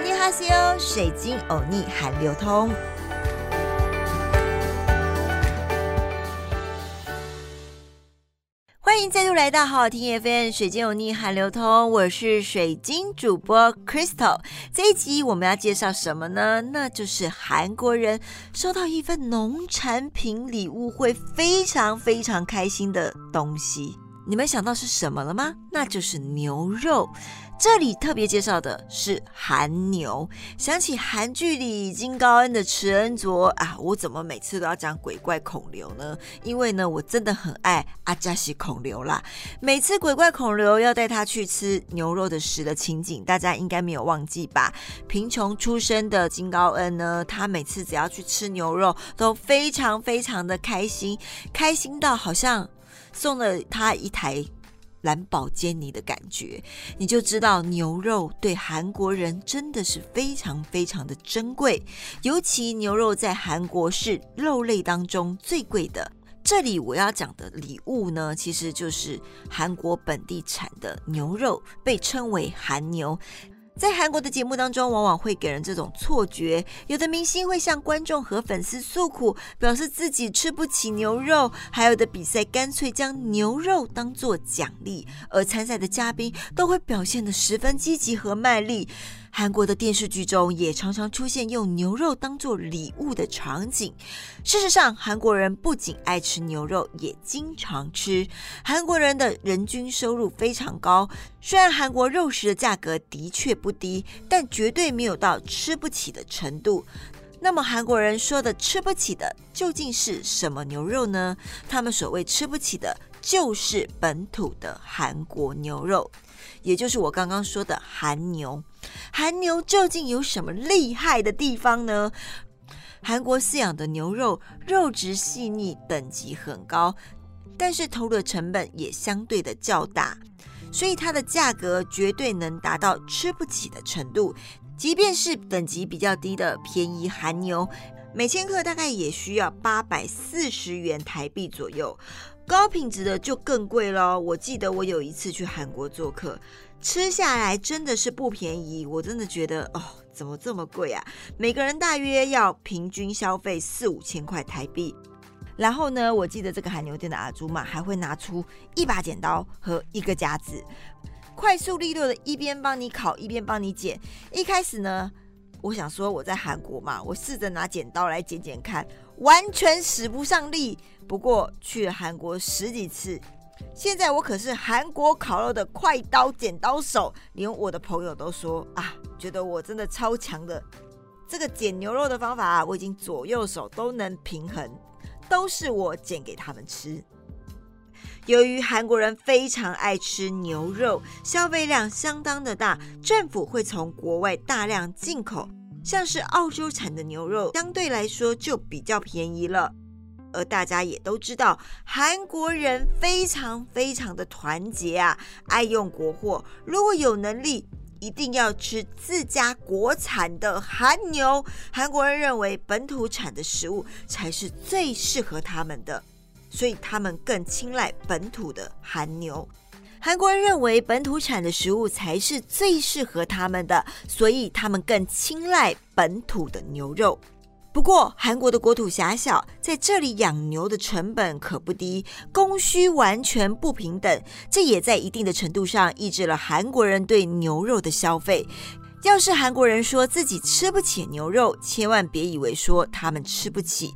尼哈西欧，水晶欧尼韩流通。欢迎再度来到好好听 FM 水晶欧尼韩流通，我是水晶主播 Crystal。这一集我们要介绍什么呢？那就是韩国人收到一份农产品礼物会非常非常开心的东西。你们想到是什么了吗？那就是牛肉。这里特别介绍的是韩牛。想起韩剧里金高恩的池恩卓啊，我怎么每次都要讲鬼怪孔刘呢？因为呢，我真的很爱阿加西孔刘啦。每次鬼怪孔刘要带他去吃牛肉的时的情景，大家应该没有忘记吧？贫穷出身的金高恩呢，他每次只要去吃牛肉，都非常非常的开心，开心到好像送了他一台。蓝宝坚尼的感觉，你就知道牛肉对韩国人真的是非常非常的珍贵。尤其牛肉在韩国是肉类当中最贵的。这里我要讲的礼物呢，其实就是韩国本地产的牛肉，被称为韩牛。在韩国的节目当中，往往会给人这种错觉：有的明星会向观众和粉丝诉苦，表示自己吃不起牛肉；还有的比赛干脆将牛肉当做奖励，而参赛的嘉宾都会表现得十分积极和卖力。韩国的电视剧中也常常出现用牛肉当做礼物的场景。事实上，韩国人不仅爱吃牛肉，也经常吃。韩国人的人均收入非常高，虽然韩国肉食的价格的确不低，但绝对没有到吃不起的程度。那么，韩国人说的吃不起的究竟是什么牛肉呢？他们所谓吃不起的，就是本土的韩国牛肉。也就是我刚刚说的韩牛，韩牛究竟有什么厉害的地方呢？韩国饲养的牛肉肉质细腻，等级很高，但是投入的成本也相对的较大，所以它的价格绝对能达到吃不起的程度。即便是等级比较低的便宜韩牛，每千克大概也需要八百四十元台币左右。高品质的就更贵喽。我记得我有一次去韩国做客，吃下来真的是不便宜。我真的觉得哦，怎么这么贵啊？每个人大约要平均消费四五千块台币。然后呢，我记得这个韩牛店的阿朱嘛，还会拿出一把剪刀和一个夹子，快速利落的一边帮你烤一边帮你剪。一开始呢，我想说我在韩国嘛，我试着拿剪刀来剪剪看。完全使不上力。不过去了韩国十几次，现在我可是韩国烤肉的快刀剪刀手，连我的朋友都说啊，觉得我真的超强的。这个剪牛肉的方法啊，我已经左右手都能平衡，都是我剪给他们吃。由于韩国人非常爱吃牛肉，消费量相当的大，政府会从国外大量进口。像是澳洲产的牛肉，相对来说就比较便宜了。而大家也都知道，韩国人非常非常的团结啊，爱用国货。如果有能力，一定要吃自家国产的韩牛。韩国人认为本土产的食物才是最适合他们的，所以他们更青睐本土的韩牛。韩国人认为本土产的食物才是最适合他们的，所以他们更青睐本土的牛肉。不过，韩国的国土狭小，在这里养牛的成本可不低，供需完全不平等，这也在一定的程度上抑制了韩国人对牛肉的消费。要是韩国人说自己吃不起牛肉，千万别以为说他们吃不起。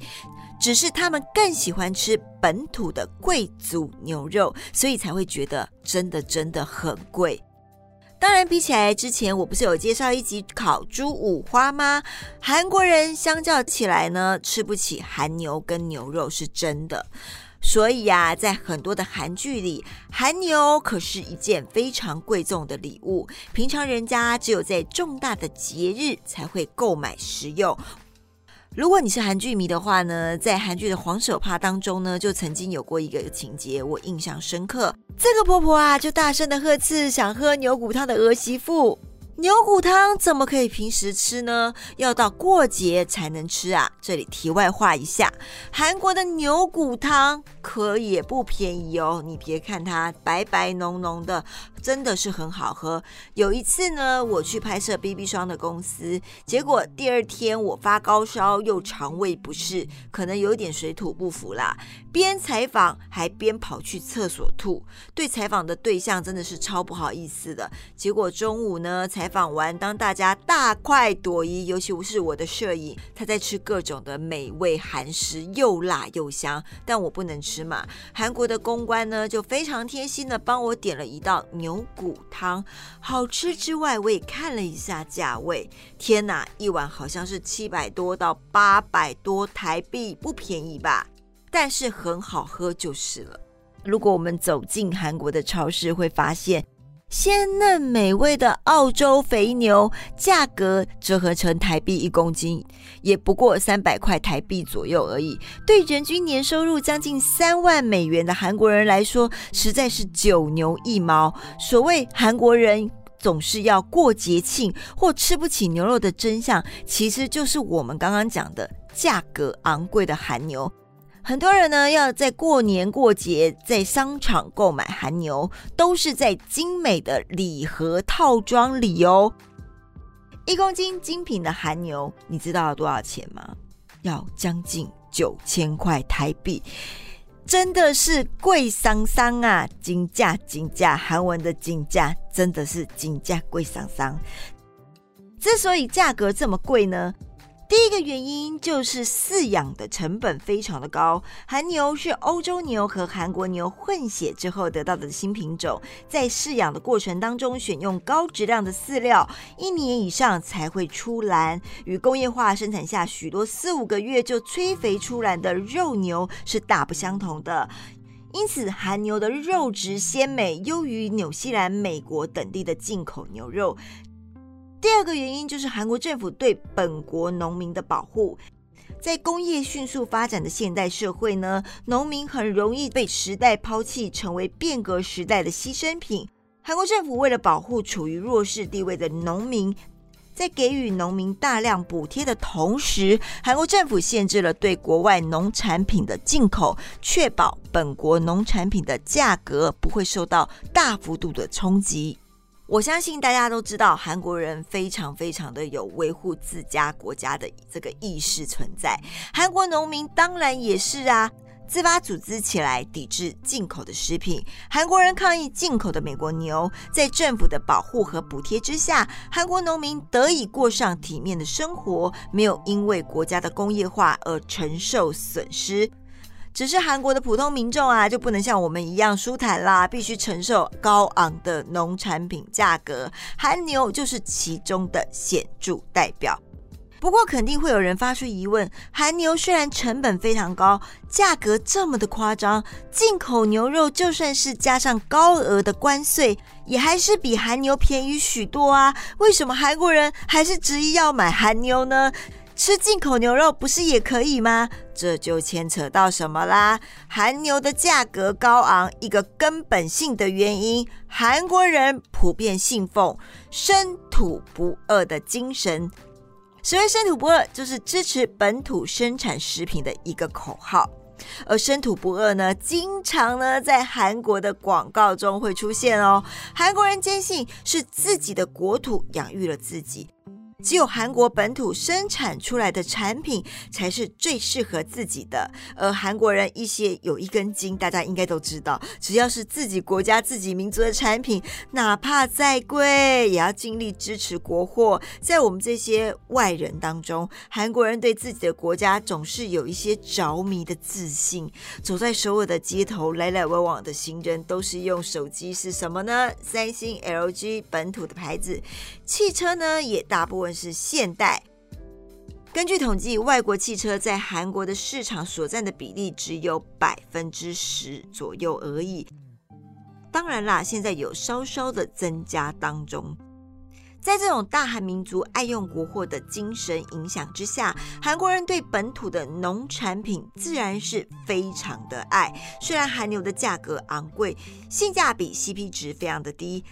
只是他们更喜欢吃本土的贵族牛肉，所以才会觉得真的真的很贵。当然，比起来之前我不是有介绍一集烤猪五花吗？韩国人相较起来呢，吃不起韩牛跟牛肉是真的。所以呀，在很多的韩剧里，韩牛可是一件非常贵重的礼物，平常人家只有在重大的节日才会购买食用。如果你是韩剧迷的话呢，在韩剧的黄手帕当中呢，就曾经有过一个情节，我印象深刻。这个婆婆啊，就大声的呵斥想喝牛骨汤的儿媳妇：“牛骨汤怎么可以平时吃呢？要到过节才能吃啊！”这里题外话一下，韩国的牛骨汤可也不便宜哦。你别看它白白浓浓的，真的是很好喝。有一次呢，我去拍摄 BB 霜的公司，结果第二天我发高烧又肠胃不适，可能有点水土不服啦。边采访还边跑去厕所吐，对采访的对象真的是超不好意思的。结果中午呢，采访完，当大家大快朵颐，尤其是我的摄影，他在吃各种的美味韩食，又辣又香，但我不能吃吃嘛。韩国的公关呢，就非常贴心的帮我点了一道牛骨汤，好吃之外，我也看了一下价位，天哪，一碗好像是七百多到八百多台币，不便宜吧？但是很好喝就是了。如果我们走进韩国的超市，会发现鲜嫩美味的澳洲肥牛，价格折合成台币一公斤也不过三百块台币左右而已。对人均年收入将近三万美元的韩国人来说，实在是九牛一毛。所谓韩国人总是要过节庆或吃不起牛肉的真相，其实就是我们刚刚讲的价格昂贵的韩牛。很多人呢要在过年过节在商场购买韩牛，都是在精美的礼盒套装里哦。一公斤精品的韩牛，你知道要多少钱吗？要将近九千块台币，真的是贵桑桑啊！金价金价，韩文的金价真的是金价贵桑桑。之所以价格这么贵呢？第一个原因就是饲养的成本非常的高。韩牛是欧洲牛和韩国牛混血之后得到的新品种，在饲养的过程当中，选用高质量的饲料，一年以上才会出栏，与工业化生产下许多四五个月就催肥出栏的肉牛是大不相同的。因此，韩牛的肉质鲜美，优于纽西兰、美国等地的进口牛肉。第二个原因就是韩国政府对本国农民的保护，在工业迅速发展的现代社会呢，农民很容易被时代抛弃，成为变革时代的牺牲品。韩国政府为了保护处于弱势地位的农民，在给予农民大量补贴的同时，韩国政府限制了对国外农产品的进口，确保本国农产品的价格不会受到大幅度的冲击。我相信大家都知道，韩国人非常非常的有维护自家国家的这个意识存在。韩国农民当然也是啊，自发组织起来抵制进口的食品。韩国人抗议进口的美国牛，在政府的保护和补贴之下，韩国农民得以过上体面的生活，没有因为国家的工业化而承受损失。只是韩国的普通民众啊，就不能像我们一样舒坦啦，必须承受高昂的农产品价格。韩牛就是其中的显著代表。不过，肯定会有人发出疑问：韩牛虽然成本非常高，价格这么的夸张，进口牛肉就算是加上高额的关税，也还是比韩牛便宜许多啊？为什么韩国人还是执意要买韩牛呢？吃进口牛肉不是也可以吗？这就牵扯到什么啦？韩牛的价格高昂，一个根本性的原因，韩国人普遍信奉“生土不饿”的精神。所谓“生土不饿”，就是支持本土生产食品的一个口号。而“生土不饿”呢，经常呢在韩国的广告中会出现哦。韩国人坚信是自己的国土养育了自己。只有韩国本土生产出来的产品才是最适合自己的，而韩国人一些有一根筋，大家应该都知道，只要是自己国家、自己民族的产品，哪怕再贵，也要尽力支持国货。在我们这些外人当中，韩国人对自己的国家总是有一些着迷的自信。走在首尔的街头，来来往往的行人都是用手机，是什么呢？三星、LG 本土的牌子，汽车呢也大部分。是现代。根据统计，外国汽车在韩国的市场所占的比例只有百分之十左右而已。当然啦，现在有稍稍的增加当中。在这种大韩民族爱用国货的精神影响之下，韩国人对本土的农产品自然是非常的爱。虽然韩牛的价格昂贵，性价比 CP 值非常的低。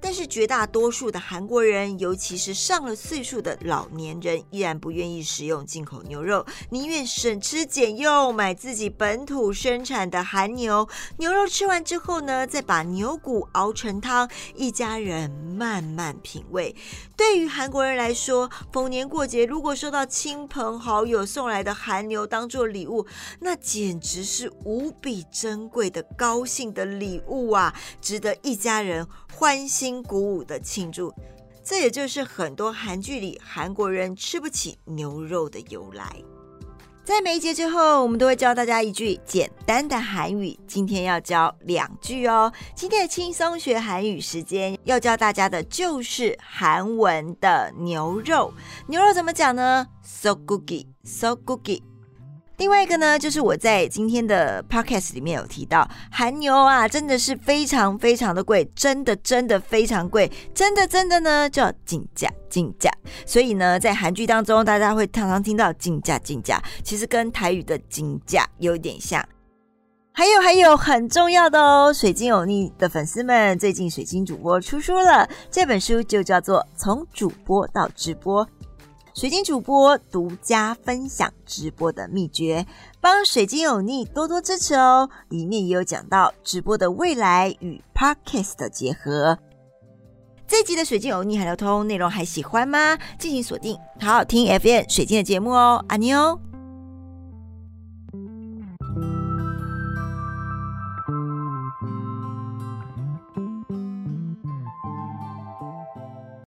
但是绝大多数的韩国人，尤其是上了岁数的老年人，依然不愿意食用进口牛肉，宁愿省吃俭用买自己本土生产的韩牛。牛肉吃完之后呢，再把牛骨熬成汤，一家人慢慢品味。对于韩国人来说，逢年过节如果收到亲朋好友送来的韩牛当做礼物，那简直是无比珍贵的高兴的礼物啊，值得一家人欢欣鼓舞的庆祝。这也就是很多韩剧里韩国人吃不起牛肉的由来。在每一节之后，我们都会教大家一句简单的韩语。今天要教两句哦。今天的轻松学韩语时间要教大家的就是韩文的牛肉。牛肉怎么讲呢？So gooey，so gooey。另外一个呢，就是我在今天的 podcast 里面有提到，韩牛啊，真的是非常非常的贵，真的真的非常贵，真的真的呢叫竞价竞价。所以呢，在韩剧当中，大家会常常听到竞价竞价，其实跟台语的竞价有点像。还有还有很重要的哦，水晶有腻的粉丝们，最近水晶主播出书了，这本书就叫做《从主播到直播》。水晶主播独家分享直播的秘诀，帮水晶有逆多多支持哦！里面也有讲到直播的未来与 podcast 的结合。这集的水晶有逆还流通内容还喜欢吗？敬请锁定好好听 FM 水晶的节目哦，阿妞。